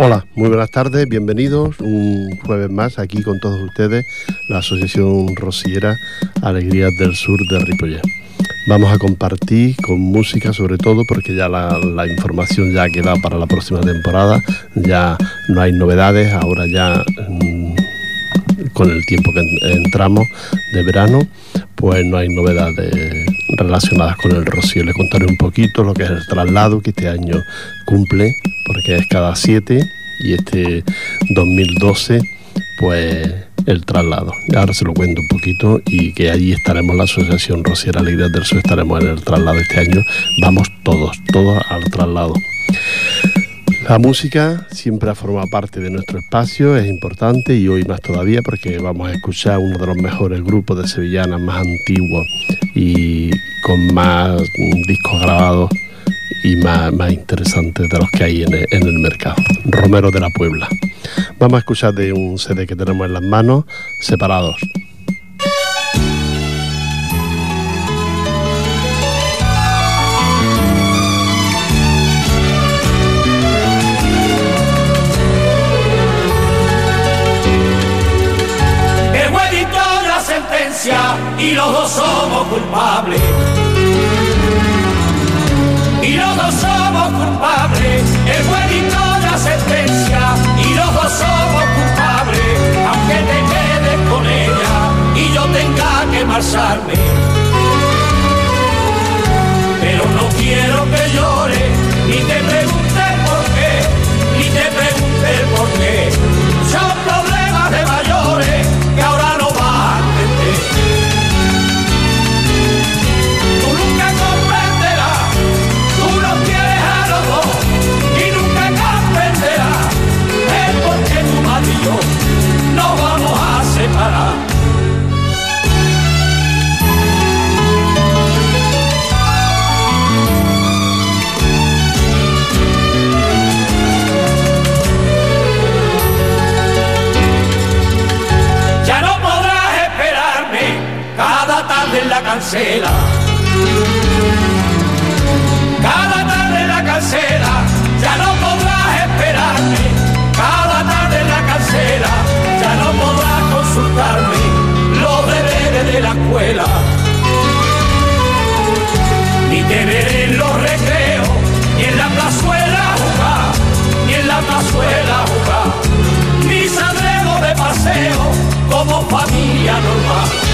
Hola, muy buenas tardes, bienvenidos un jueves más aquí con todos ustedes, la Asociación Rosiera Alegrías del Sur de Ripollet. Vamos a compartir con música sobre todo porque ya la, información ya ha quedado para la próxima temporada, ya no hay novedades, ahora ya mm, con el tiempo que entramos de verano, pues no hay novedades relacionadas con el rocío. Les contaré un poquito lo que es el traslado que este año cumple, porque es cada siete y este 2012 pues el traslado. Ahora se lo cuento un poquito y que allí estaremos la Asociación Rociera Alegría del Sur, estaremos en el traslado este año. Vamos todos, todos al traslado. La música siempre ha formado parte de nuestro espacio, es importante y hoy más todavía porque vamos a escuchar uno de los mejores grupos de sevillanas más antiguos y con más discos grabados y más, interesantes de los que hay en el, mercado. Romero de la Puebla. Vamos a escuchar de un CD que tenemos en las manos, separados. El la sentencia y los dos somos culpables y los dos somos culpables, el buenito la sentencia. Y los somos culpables, aunque te quedes con ella. Y yo tenga que marcharme. Pero no quiero que llore, ni te pregunte por qué, ni te pregunte por qué. Cancela. Cada tarde en la cancela, ya no podrás esperarme ya no podrás consultarme los deberes de la escuela. Ni te veré en los recreos, ni en la plazuela jugar, ni en la plazuela jugar, ni saldremos de paseo como familia normal.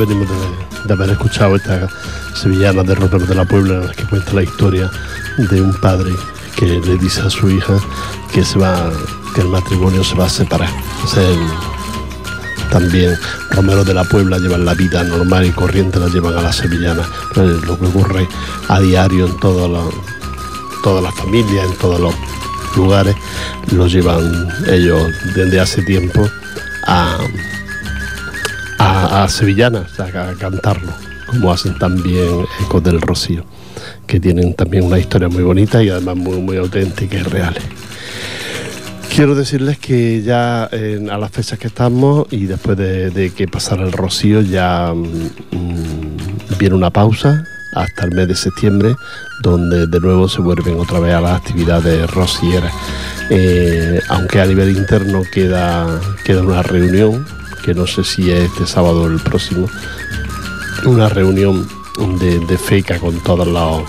Venimos de, haber escuchado esta sevillana de Romero de la Puebla la que cuenta la historia de un padre que le dice a su hija que se va, que el matrimonio se va a separar. también Romero de la Puebla llevan la vida normal y corriente, la llevan a la sevillana. Lo que ocurre a diario en todas las familias, en todos los lugares, lo llevan ellos desde hace tiempo a, a, sevillanas, a, cantarlo, como hacen también Ecos del Rocío, que tienen también una historia muy bonita y además muy, muy auténtica y real. Quiero decirles que ya a las fechas que estamos y después de, que pasara el rocío ya mm, viene una pausa hasta el mes de septiembre, donde de nuevo se vuelven otra vez a las actividades rocieras. Eh, aunque a nivel interno queda, queda una reunión, que no sé si es este sábado o el próximo, una reunión de, FECA con todas las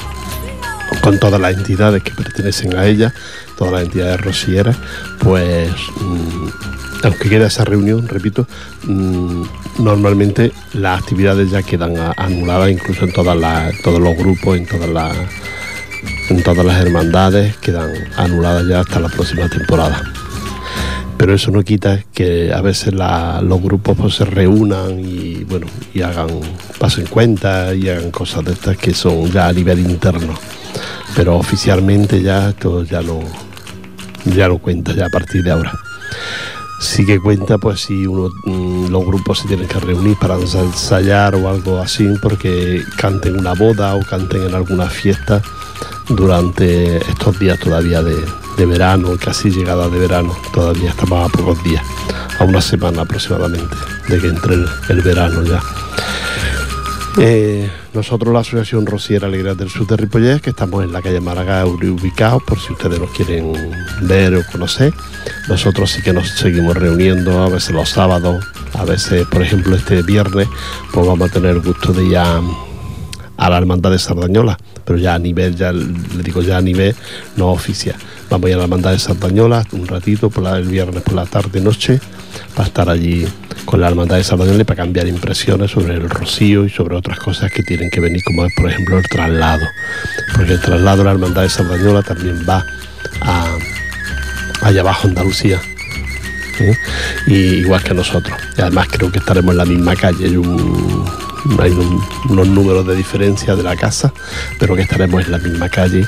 con todas las entidades que pertenecen a ella, todas las entidades rocieras, pues mm, aunque queda esa reunión, repito, mm, normalmente las actividades ya quedan anuladas, incluso en todas todos los grupos, en todas las en todas las hermandades, quedan anuladas ya hasta la próxima temporada. Pero eso no quita que a veces los grupos pues, se reúnan y bueno y hagan pasen cuenta y hagan cosas de estas que son ya a nivel interno. Pero oficialmente ya esto ya no ya no cuenta ya a partir de ahora sí que cuenta pues si uno, mm, los grupos se tienen que reunir para ensayar o algo así porque canten una boda o canten en alguna fiesta durante estos días todavía de, verano, casi llegada de verano, todavía estamos a pocos días, a una semana aproximadamente de que entre el verano ya. Eh, nosotros, la Asociación Rociera Alegría del Sur de Ripollés, que estamos en la calle Málaga, ubicados, por si ustedes nos quieren ver o conocer. Nosotros sí que nos seguimos reuniendo, a veces los sábados, a veces, por ejemplo, este viernes, pues vamos a tener el gusto de ir a, la Hermandad de Sardañola, pero ya a nivel, ya le digo ya a nivel no oficial. Vamos a ir la Hermandad de Sardañola un ratito, por el viernes por la tarde, noche, para estar allí con la Hermandad de Salvador para cambiar impresiones sobre el rocío y sobre otras cosas que tienen que venir, como es por ejemplo el traslado. Porque el traslado de la Hermandad de Salvañola también va a, allá abajo Andalucía. ¿eh? Y igual que nosotros. Y además creo que estaremos en la misma calle. Hay unos números de diferencia de la casa, pero que estaremos en la misma calle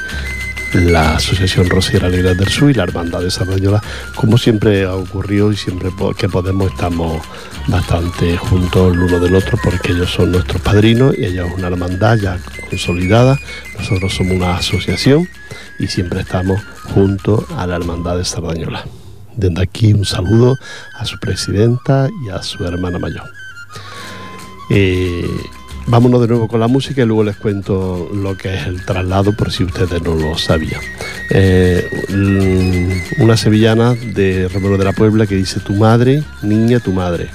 la Asociación Rociera Alegría del Sur y la Hermandad de Sardañola, como siempre ha ocurrido y siempre que podemos estamos bastante juntos el uno del otro porque ellos son nuestros padrinos y ella es una hermandad ya consolidada, nosotros somos una asociación y siempre estamos juntos a la Hermandad de Sardañola. Desde aquí un saludo a su presidenta y a su hermana mayor. Eh, Vámonos de nuevo con la música y luego les cuento lo que es el traslado por si ustedes no lo sabían. Eh, una sevillana de Romero de la Puebla que dice tu madre, niña, tu madre.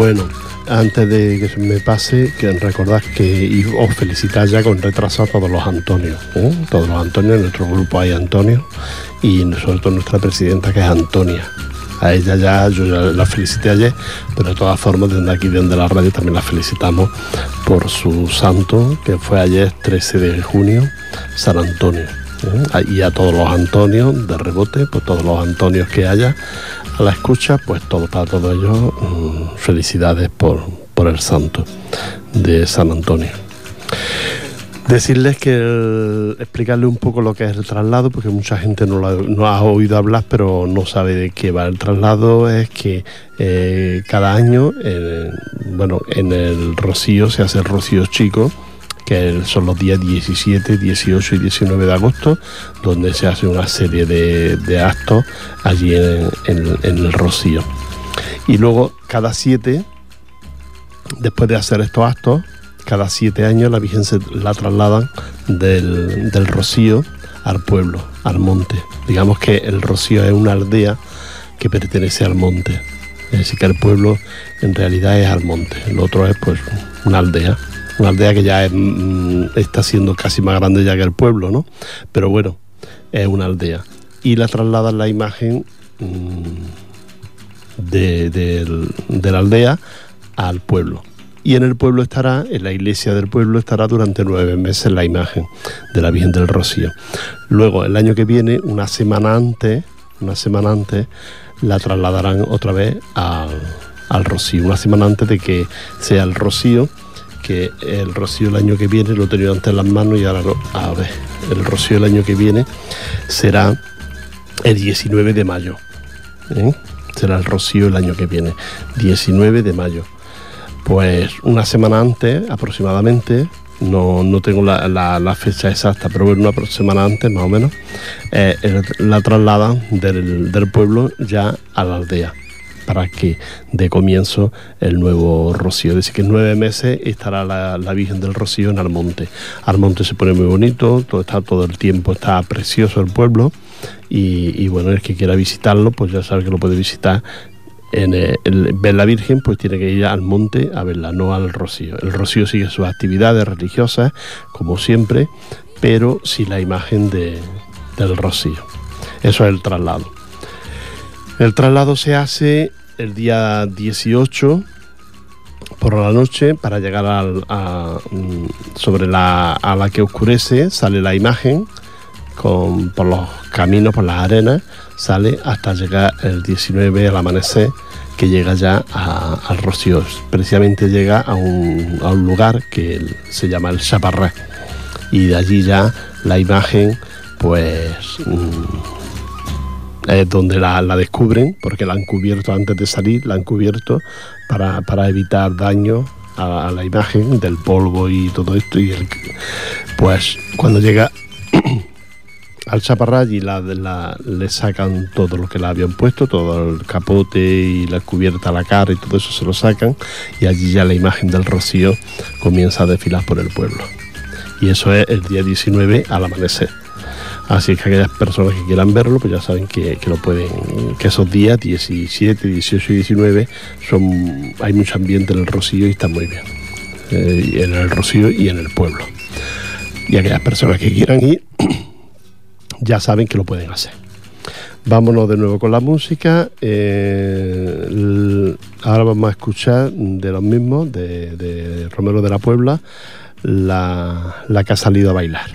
Bueno, antes de que se me pase, recordad que os felicitar ya con retraso a todos los Antonios. ¿eh? Todos los Antonios, en nuestro grupo hay Antonio y sobre todo nuestra presidenta que es Antonia. A ella ya, yo ya la felicité ayer, pero de todas formas desde aquí, desde la radio, también la felicitamos por su santo, que fue ayer 13 de junio, San Antonio. ¿eh? Y a todos los Antonios de rebote, pues todos los Antonios que haya a la escucha, pues todo para todos ellos, mm, felicidades por, por el santo de San Antonio. Decirles que el- explicarle un poco lo que es el traslado, porque mucha gente no, ha- oído hablar, pero no sabe de qué va. El traslado es que eh, cada año, bueno, en el Rocío se hace el Rocío Chico, que son los días 17, 18 y 19 de agosto, donde se hace una serie de, actos allí en, en- en el Rocío. Y luego, cada siete, después de hacer estos actos, cada siete años la Virgen se la trasladan del, del Rocío al pueblo, al monte. Digamos que el Rocío es una aldea que pertenece al monte. Es decir, que el pueblo en realidad es al monte. El otro es pues una aldea. Una aldea que ya mm, está siendo casi más grande ya que el pueblo, ¿no? Pero bueno, es una aldea. Y la trasladan la imagen mm, de la aldea al pueblo. Y en el pueblo estará, en la iglesia del pueblo estará durante nueve meses la imagen de la Virgen del Rocío. Luego, el año que viene, una semana antes, una semana antes, la trasladarán otra vez al, Rocío. Una semana antes de que sea el Rocío, que el Rocío el año que viene, lo tenido antes en las manos y ahora lo- a ver, el Rocío el año que viene será el 19 de mayo. ¿eh? Será el Rocío el año que viene, 19 de mayo. Pues una semana antes aproximadamente, no, no tengo la, fecha exacta, pero una semana antes más o menos, eh, la trasladan del, pueblo ya a la aldea para que dé comienzo el nuevo rocío. Es decir, que en nueve meses estará la, la Virgen del Rocío en Almonte. Almonte se pone muy bonito, todo, está, todo el tiempo está precioso el pueblo y, y bueno, el que quiera visitarlo, pues ya sabe que lo puede visitar eh, ver la Virgen, pues tiene que ir al monte a verla, no al Rocío. El Rocío sigue sus actividades religiosas, como siempre, pero sin la imagen de- del Rocío. Eso es el traslado. El traslado se hace el día 18 por la noche para llegar al- mm, sobre la, a la que oscurece, sale la imagen con, por los caminos, por las arenas, sale hasta llegar el 19 al amanecer, que llega ya al Rocío. Precisamente llega a un, lugar que se llama el Chaparrá y de allí ya la imagen pues mm, es donde la, descubren porque la han cubierto antes de salir, la han cubierto para, para evitar daño a, la imagen del polvo y todo esto y el, pues cuando llega al chaparral y la, le sacan todo lo que le habían puesto, todo el capote y la cubierta, la cara y todo eso se lo sacan y allí ya la imagen del rocío comienza a desfilar por el pueblo. Y eso es el día 19 al amanecer. Así que aquellas personas que quieran verlo, pues ya saben que, lo pueden, que esos días 17, 18 y 19 son, hay mucho ambiente en el Rocío y está muy bien. Eh, en el Rocío y en el pueblo. Y aquellas personas que quieran ir, ya saben que lo pueden hacer. Vámonos de nuevo con la música. Eh, ahora vamos a escuchar de los mismos, de, Romero de la Puebla, la, la que ha salido a bailar.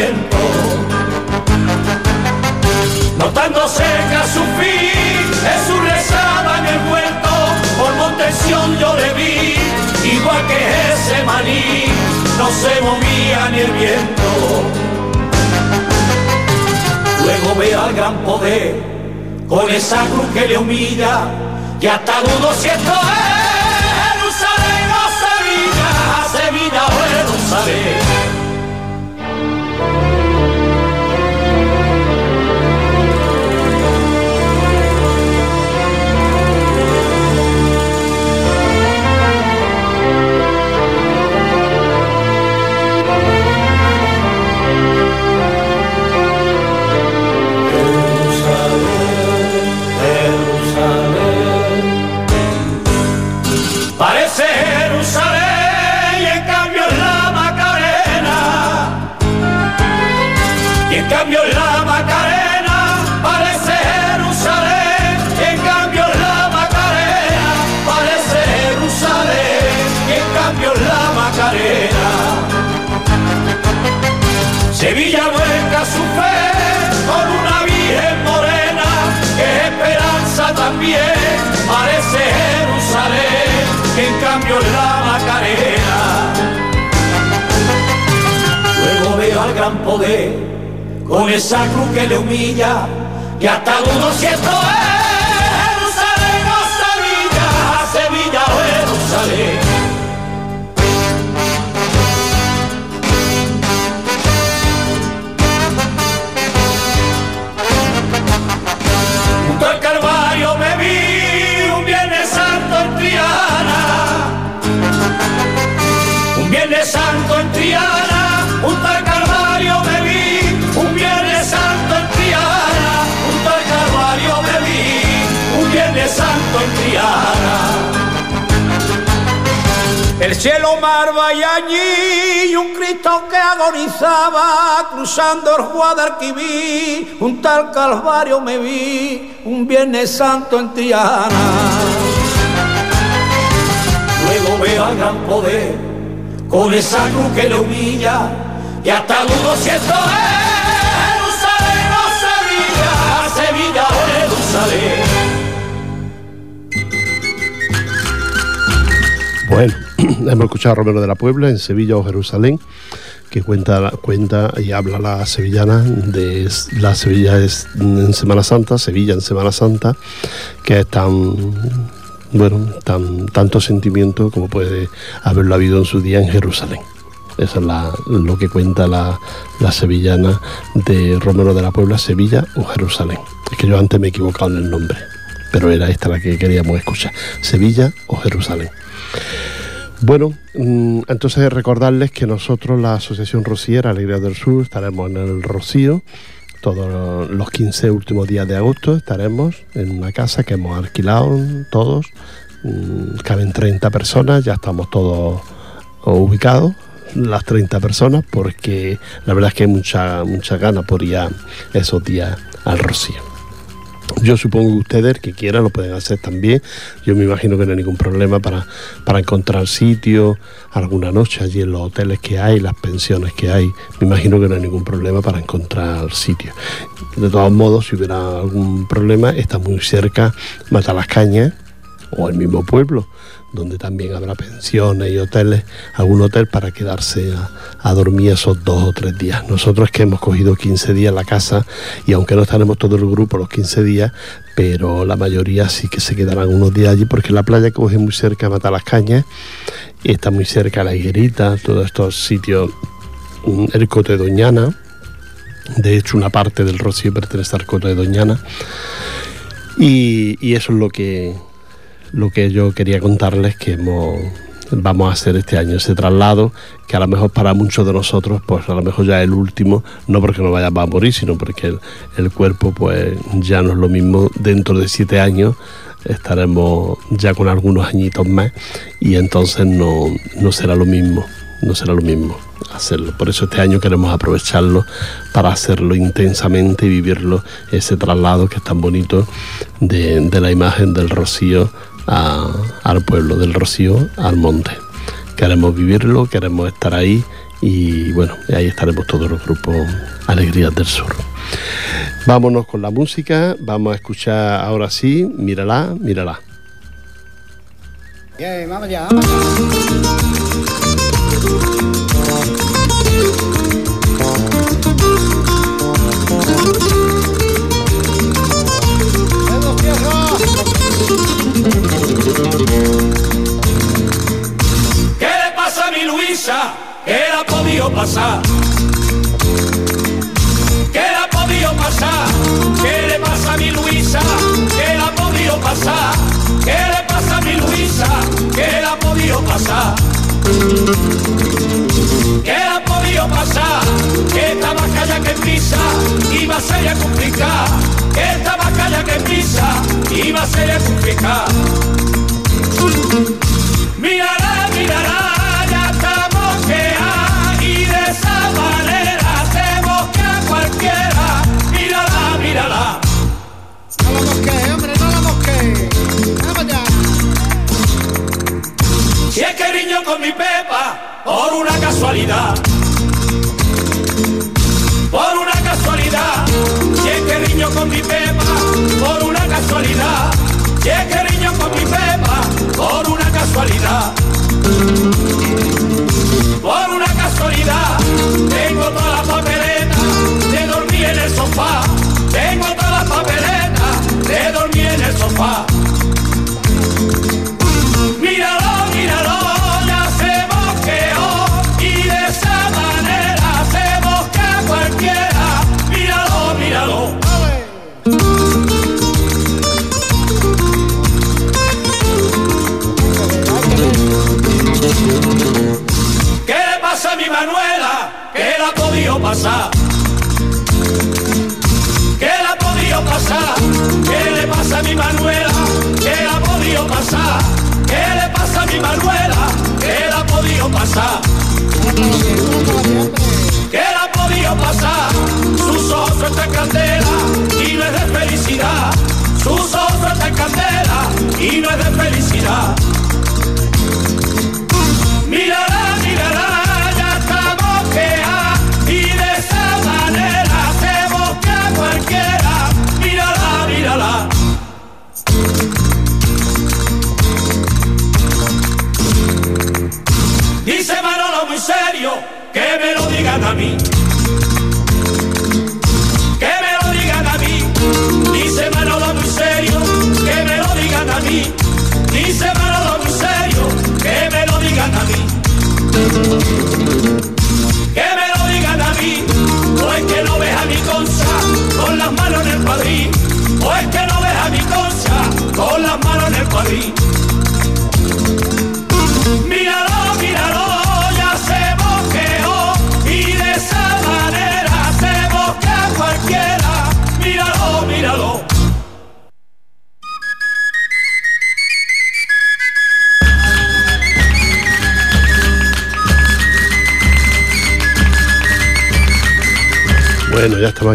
Viento. Notando cerca su fin, Jesús rezaba en el huerto, por Montesión yo le vi, igual que ese maní, no se movía ni el viento. Luego ve al gran poder, con esa cruz que le humilla, que hasta dudo si esto es Jerusalén o Sevilla, Sevilla o Jerusalén. Gran poder con esa cruz que le humilla, que hasta dudo si esto es el cielo mar allí y un Cristo que agonizaba cruzando el Guadalquivir, un tal Calvario me vi un Viernes Santo en Triana. Luego veo al gran poder con esa cruz que le humilla y hasta dudo si esto es Jerusalén o Sevilla, Sevilla Jerusalén. Bueno, hemos escuchado a Romero de la Puebla en Sevilla o Jerusalén, que cuenta, cuenta y habla la sevillana de la Sevilla en Semana Santa, Sevilla en Semana Santa, que es tan bueno, tan, tanto sentimiento como puede haberlo habido en su día en Jerusalén. Eso es lo que cuenta la, sevillana de Romero de la Puebla, Sevilla o Jerusalén. Es que yo antes me he equivocado en el nombre, pero era esta la que queríamos escuchar, Sevilla o Jerusalén. Bueno, mm, entonces recordarles que nosotros, la Asociación Rociera Alegría del Sur, estaremos en el Rocío todos los 15 últimos días de agosto. Estaremos en una casa que hemos alquilado todos. Mm, caben 30 personas, ya estamos todos ubicados, las 30 personas, porque la verdad es que hay mucha, mucha ganas por ir esos días al Rocío. Yo supongo que ustedes que quieran lo pueden hacer también. Yo me imagino que no hay ningún problema para, para encontrar sitio, alguna noche allí en los hoteles que hay, las pensiones que hay. Me imagino que no hay ningún problema para encontrar sitio. De todos modos, si hubiera algún problema, está muy cerca Matalascañas o el mismo pueblo donde también habrá pensiones y hoteles, algún hotel para quedarse a, dormir esos dos o tres días. Nosotros que hemos cogido 15 días la casa y aunque no estaremos todo el grupo los 15 días, pero la mayoría sí que se quedarán unos días allí porque la playa coge muy cerca de Mata las Cañas, y está muy cerca la Higuerita, todos estos sitios, mm, el Cote de Doñana, de hecho una parte del Rocío pertenece al Cote de Doñana, y eso es lo que lo que yo quería contarles que vamos a hacer este año ese traslado que a lo mejor para muchos de nosotros pues a lo mejor ya es el último no porque nos vayamos a morir sino porque el, cuerpo pues ya no es lo mismo dentro de siete años estaremos ya con algunos añitos más y entonces no, no será lo mismo no será lo mismo hacerlo. Por eso este año queremos aprovecharlo para hacerlo intensamente y vivirlo, ese traslado que es tan bonito de la imagen del rocío al pueblo del Rocío, al monte. Queremos vivirlo, queremos estar ahí y bueno, ahí estaremos todos los grupos Alegrías del Sur. Vámonos con la música, vamos a escuchar ahora sí, mírala, mírala. vamos ya, a mi Luisa? ¿Qué le ha podido pasar? ¿Qué le ha podido pasar? ¿Qué le pasa a mi Luisa? ¿Qué le ha podido pasar? ¿Qué le pasa a mi Luisa? ¿Qué le ha podido pasar? ¿Qué ha podido pasar? Que esta calla que pisa iba a ser complicada. Esta calla que pisa iba a ser complicada. Casualidad. Por una casualidad, si es que niño con mi pepa, por una casualidad, si es que niño con mi pepa, por una casualidad. Por una casualidad, tengo toda la papeleta de dormir en el sofá. Tengo toda la papeleta de dormir en el sofá. ¿Qué le ha podido pasar? ¿Qué le pasa a mi Manuela? ¿Qué le ha podido pasar? ¿Qué le pasa a mi Manuela? ¿Qué le ha podido pasar? ¿Qué le ha podido pasar? Sus ojos están candela y no es de felicidad. Sus ojos están candela y no es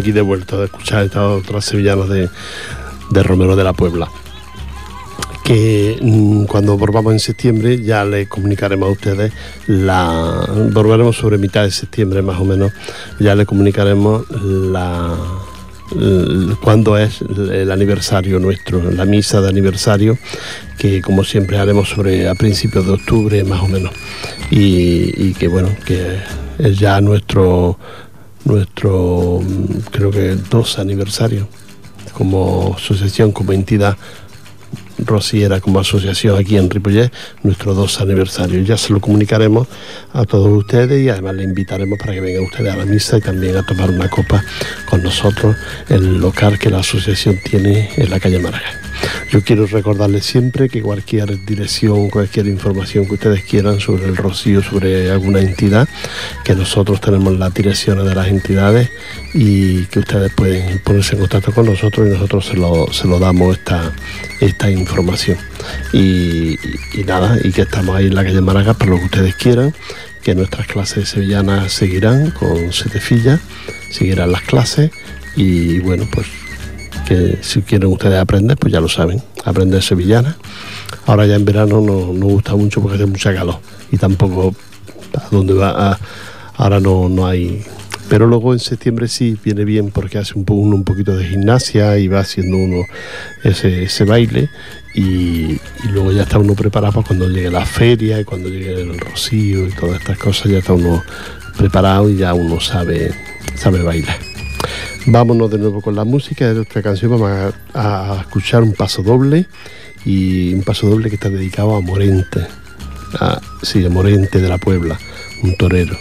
aquí de vuelta de escuchar estas otras sevillanas de, de Romero de la Puebla. Que mm, cuando volvamos en septiembre ya les comunicaremos a ustedes la. Volveremos sobre mitad de septiembre más o menos. Ya les comunicaremos la. cuándo es el aniversario nuestro, la misa de aniversario, que como siempre haremos sobre a principios de octubre más o menos. Y que bueno, que es ya nuestro nuestro mm, creo que dos aniversario como asociación, como entidad rociera, como asociación aquí en Ripollet, nuestros dos aniversarios. Ya se lo comunicaremos a todos ustedes y además le invitaremos para que vengan ustedes a la misa y también a tomar una copa con nosotros en el local que la asociación tiene en la calle Málaga. Yo quiero recordarles siempre que cualquier dirección, cualquier información que ustedes quieran sobre el rocío, sobre alguna entidad, que nosotros tenemos las direcciones de las entidades y que ustedes pueden ponerse en contacto con nosotros y nosotros se lo, se lo damos esta, esta información. Y, nada, y que estamos ahí en la calle Málaga para lo que ustedes quieran, que nuestras clases sevillanas seguirán con Setefilla, seguirán las clases y bueno, pues que si quieren ustedes aprender, pues ya lo saben, aprender sevillana. Ahora ya en verano no nos gusta mucho porque hace mucha calor y tampoco a dónde va ahora no, no hay. Pero luego en septiembre sí viene bien porque hace un, po- uno un poquito de gimnasia y va haciendo uno ese, ese baile y, luego ya está uno preparado para cuando llegue la feria y cuando llegue el rocío y todas estas cosas ya está uno preparado y ya uno sabe sabe bailar Vámonos de nuevo con la música de nuestra canción. Vamos a, escuchar un paso doble y un paso doble que está dedicado a Morente. A, sí, a Morente de la Puebla, un torero.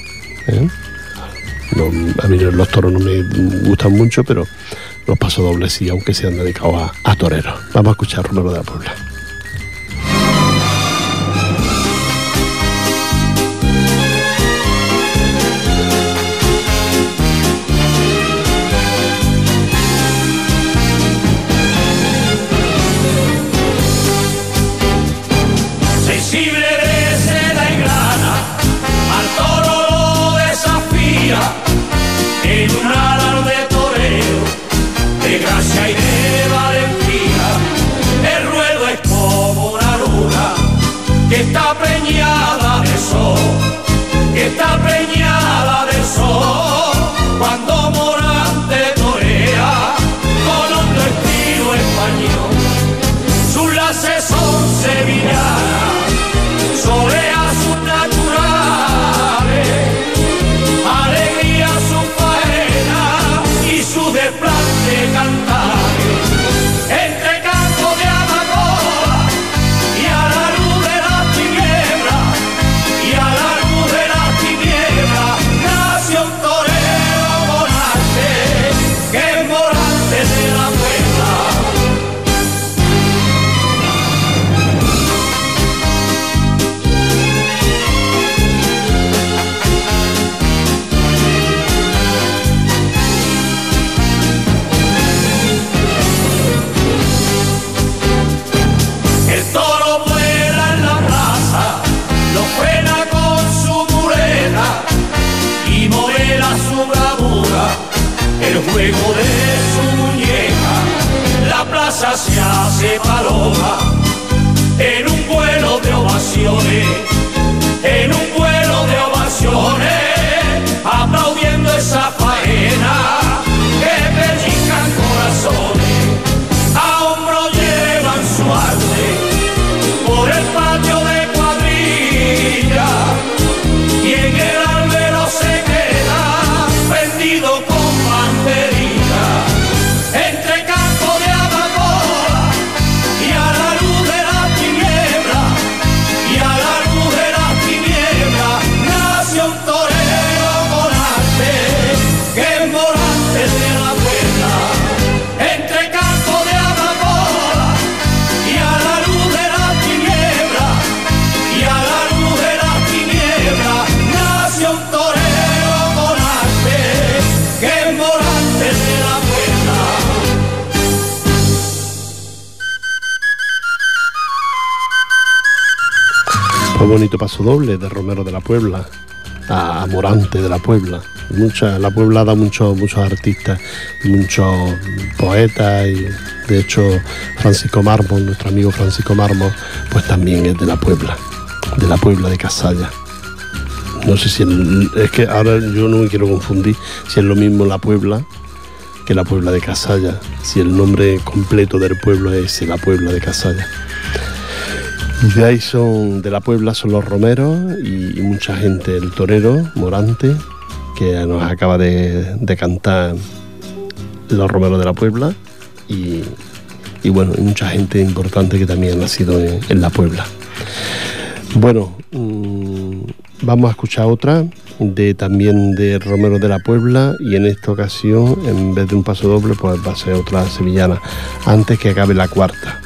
¿eh? A mí los toros no me gustan mucho, pero los pasodobles sí, aunque sean dedicados a, a toreros. Vamos a escuchar Romero de la Puebla. Bonito paso doble de Romero de la Puebla a Morante de la Puebla. Mucha, la Puebla da muchos artistas, muchos poetas y de hecho Francisco Mármol, nuestro amigo Francisco Mármol, pues también es de la Puebla, de la Puebla de Casalla. No sé si el- es que ahora yo no me quiero confundir si es lo mismo la Puebla que la Puebla de Casalla, si el nombre completo del pueblo es la Puebla de Casalla. De ahí son, de la Puebla son los romeros y, mucha gente, el torero, Morante, que nos acaba de, cantar los romeros de la Puebla y, bueno, y mucha gente importante que también ha nacido en, en la Puebla. Bueno, mm, vamos a escuchar otra de también de Romero de la Puebla y en esta ocasión en vez de un paso doble pues va a ser otra sevillana antes que acabe la cuarta.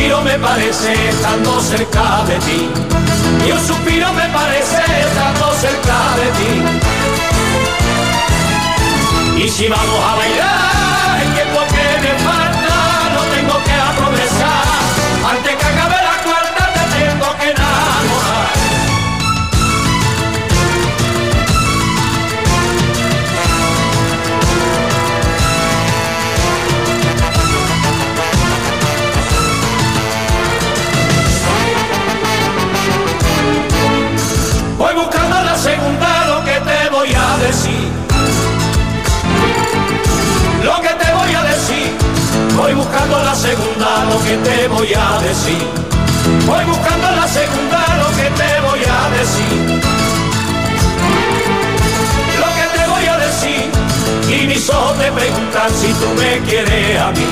Suspiro me parece estando cerca de ti. Y un suspiro me parece estando cerca de ti. Y si vamos a bailar, buscando la segunda, lo que te voy a decir. Voy buscando la segunda, lo que te voy a decir. Lo que te voy a decir, y mis ojos te preguntan si tú me quieres a mí.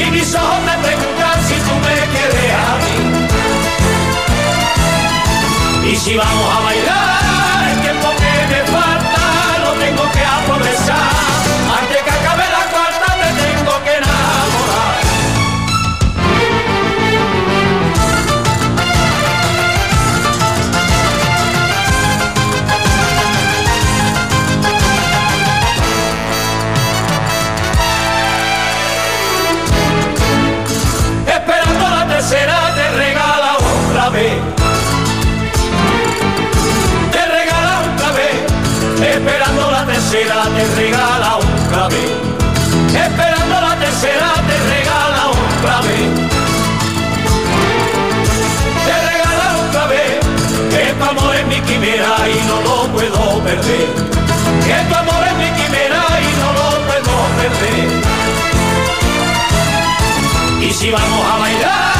Y mis ojos te preguntan si tú me quieres a mí. Y si vamos a bailar, regala otra vez. Esperando la tercera te regala otra vez. Te regala otra vez. Que tu amor es mi quimera y no lo puedo perder. Que tu amor es mi quimera y no lo puedo perder. Y si vamos a bailar,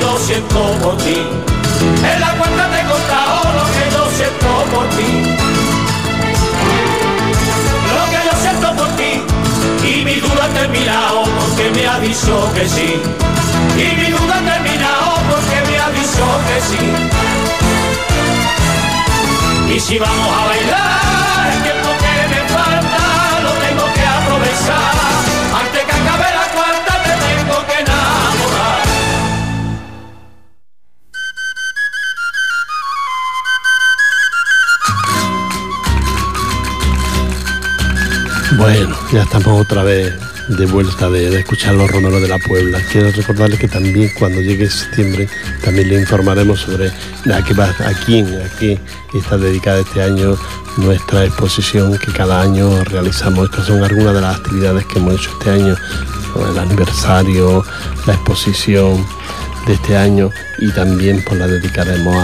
yo siento por ti. En la cuenta te he contado lo que yo siento por ti. Lo que yo siento por ti. Y mi duda ha terminado porque me dicho que sí. Y mi duda ha terminado porque me dicho que sí. Y si vamos a bailar, ya estamos otra vez de vuelta de, escuchar los romeros de la Puebla. Quiero recordarles que también cuando llegue septiembre también le informaremos sobre a, qué va, a quién, a qué está dedicada este año nuestra exposición que cada año realizamos. Estas son algunas de las actividades que hemos hecho este año, el aniversario, la exposición de este año y también pues la dedicaremos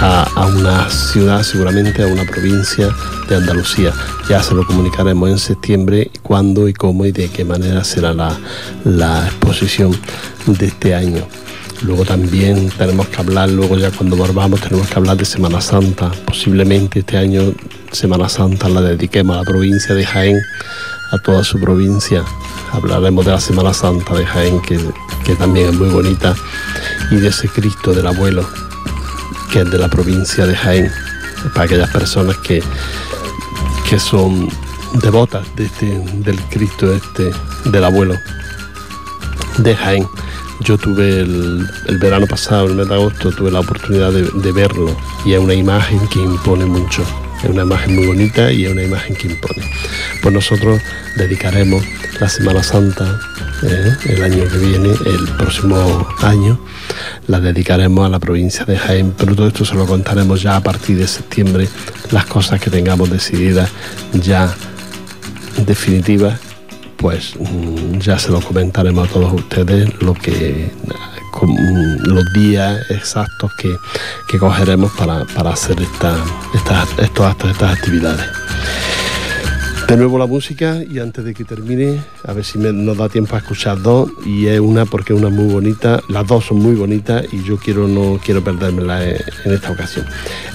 a, a una ciudad, seguramente a una provincia de Andalucía. Ya se lo comunicaremos en septiembre cuándo y cómo y de qué manera será la, la exposición de este año. Luego también tenemos que hablar, luego ya cuando volvamos tenemos que hablar de Semana Santa. Posiblemente este año Semana Santa la dediquemos a la provincia de Jaén, a toda su provincia. Hablaremos de la Semana Santa de Jaén, que, que también es muy bonita, y de ese Cristo del abuelo, que es de la provincia de Jaén, para aquellas personas que, que son devotas de este, del Cristo este, del abuelo de Jaén. Yo tuve el, verano pasado, el mes de agosto, tuve la oportunidad de, de verlo y es una imagen que impone mucho. Es una imagen muy bonita y es una imagen que impone. Pues nosotros dedicaremos la Semana Santa, eh, el año que viene, el próximo año, la dedicaremos a la provincia de Jaén, pero todo esto se lo contaremos ya a partir de septiembre, las cosas que tengamos decididas ya definitivas, pues mm, ya se lo comentaremos a todos ustedes lo que los días exactos que, que cogeremos para, para hacer esta, estos actos, estas actividades. De nuevo la música y antes de que termine, a ver si me- nos da tiempo a escuchar dos y es una porque es una muy bonita, las dos son muy bonitas y yo quiero no quiero perdérmela en, esta ocasión.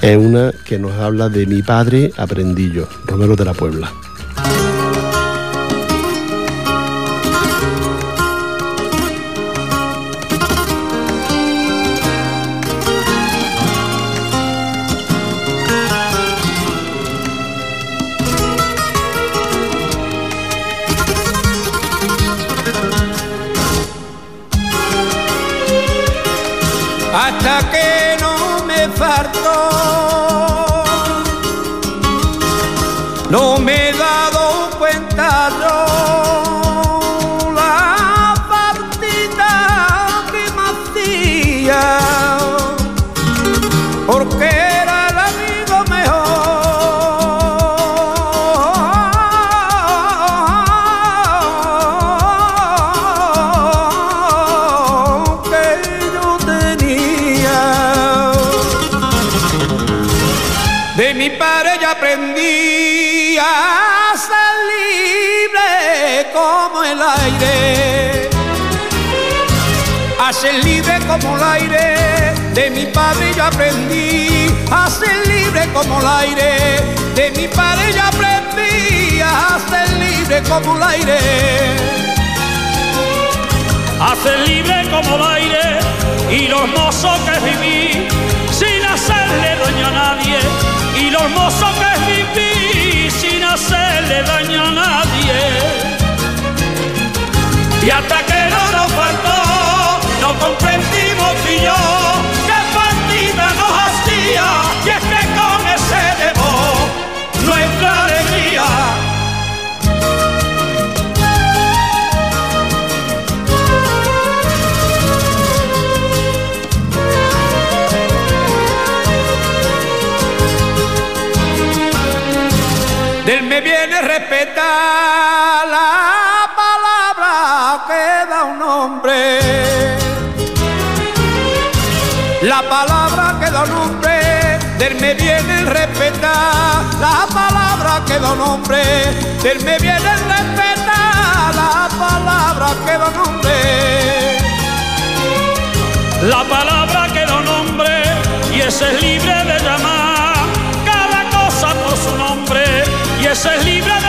Es una que nos habla de mi padre aprendí yo, Romero de la Puebla. Aire. A ser libre como el aire. De mi padre ya aprendí a ser libre como el aire. De mi padre ya aprendí a ser libre como el aire. hace libre como el aire y los mozos que viví sin hacerle daño a nadie y los mozos que viví sin hacerle daño a nadie y hasta que no nos faltó no comprendimos y yo qué partida nos hacía y es que con ese debo nuestra alegría Del me viene respetar la palabra da un hombre. La palabra que da un hombre. Del me viene respetar la palabra que da un hombre. Del me viene respetar la palabra que da un hombre. la palabra que lo nombre y ese es libre de llamar cada cosa por su nombre y ese es libre de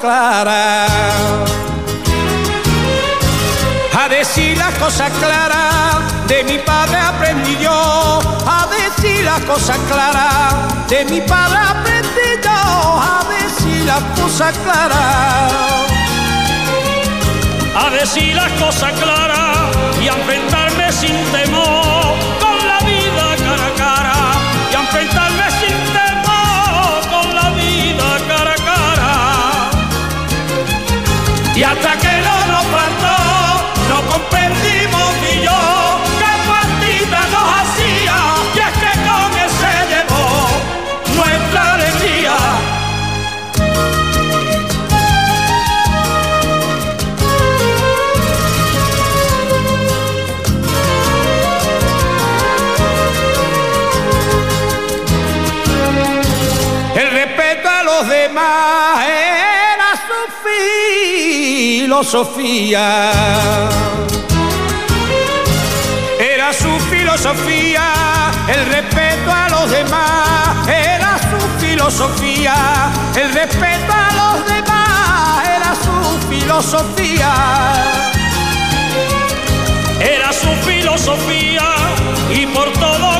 claras. A decir las cosas claras. De mi padre aprendí yo a decir las cosas claras. De mi padre aprendí yo a decir las cosas claras a decir las cosas claras y a enfrentarme sin temor con la vida cara a cara y a enfrentarme y hasta Era su filosofía, el respeto a los demás. Era su filosofía, el respeto a los demás. Era su filosofía. Era su filosofía y por todo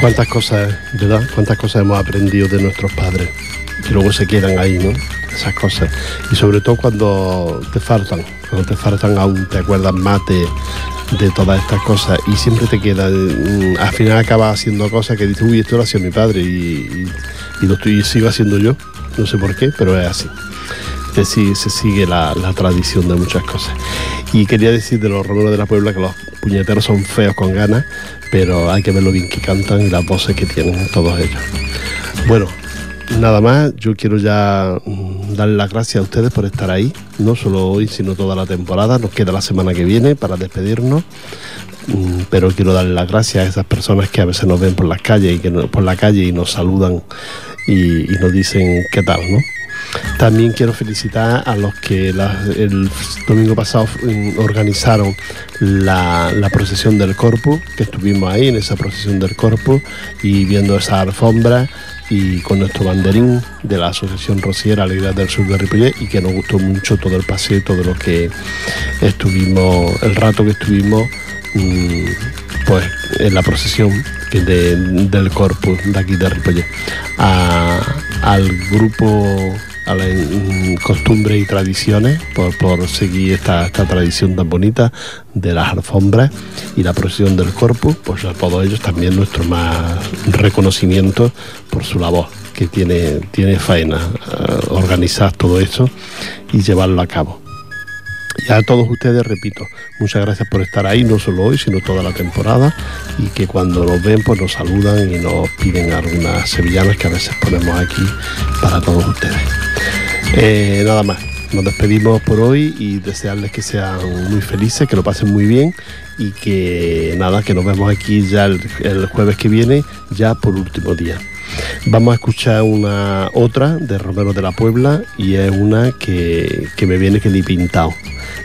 Cuántas cosas, ¿verdad? Cuántas cosas hemos aprendido de nuestros padres que luego se quedan ahí, ¿no? Esas cosas. Y sobre todo cuando te faltan, cuando te faltan aún te acuerdas más de, de todas estas cosas y siempre te queda, mm, al final acabas haciendo cosas que dices, uy, esto lo hacía mi padre y- y lo estoy, sigo haciendo yo, no sé por qué, pero es así. Se sigue, la, tradición de muchas cosas. Y quería decir de los romeros de la Puebla que los puñeteros son feos con ganas, pero hay que ver lo bien que cantan y las voces que tienen todos ellos. Bueno, nada más, yo quiero ya mm, darle las gracias a ustedes por estar ahí, no solo hoy, sino toda la temporada. Nos queda la semana que viene para despedirnos. Mm, Pero quiero darle las gracias a esas personas que a veces nos ven por las calles y que por la calle y nos saludan y, y nos dicen qué tal, ¿no? También quiero felicitar a los que el domingo pasado organizaron la, procesión del Corpus, que estuvimos ahí en esa procesión del Corpus y viendo esa alfombra y con nuestro banderín de la Asociación Rociera Alegría del Sur de Ripollet y que nos gustó mucho todo el paseo, todo lo que estuvimos, el rato que estuvimos mm, pues en la procesión del Corpus de aquí de Ripollet. Al grupo a la mm, costumbre y tradiciones por, por seguir esta, esta tradición tan bonita de las alfombras y la procesión del corpus, pues a todos ellos también nuestro más reconocimiento por su labor que tiene, tiene faena eh, organizar todo esto y llevarlo a cabo. Y a todos ustedes, repito, muchas gracias por estar ahí, no solo hoy, sino toda la temporada, y que cuando nos ven, pues nos saludan y nos piden algunas sevillanas que a veces ponemos aquí para todos ustedes. Eh, nada más, nos despedimos por hoy y desearles que sean muy felices, que lo pasen muy bien y que nada, que nos vemos aquí ya el, jueves que viene, ya por último día. Vamos a escuchar una otra de Romero de la Puebla y es una que, que me viene que ni pintado.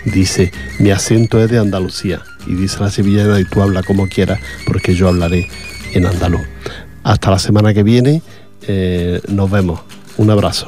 Dice, mi acento es de Andalucía. Y dice la sevillana, y tú habla como quieras, porque yo hablaré en andaluz. Hasta la semana que viene, eh, nos vemos. Un abrazo.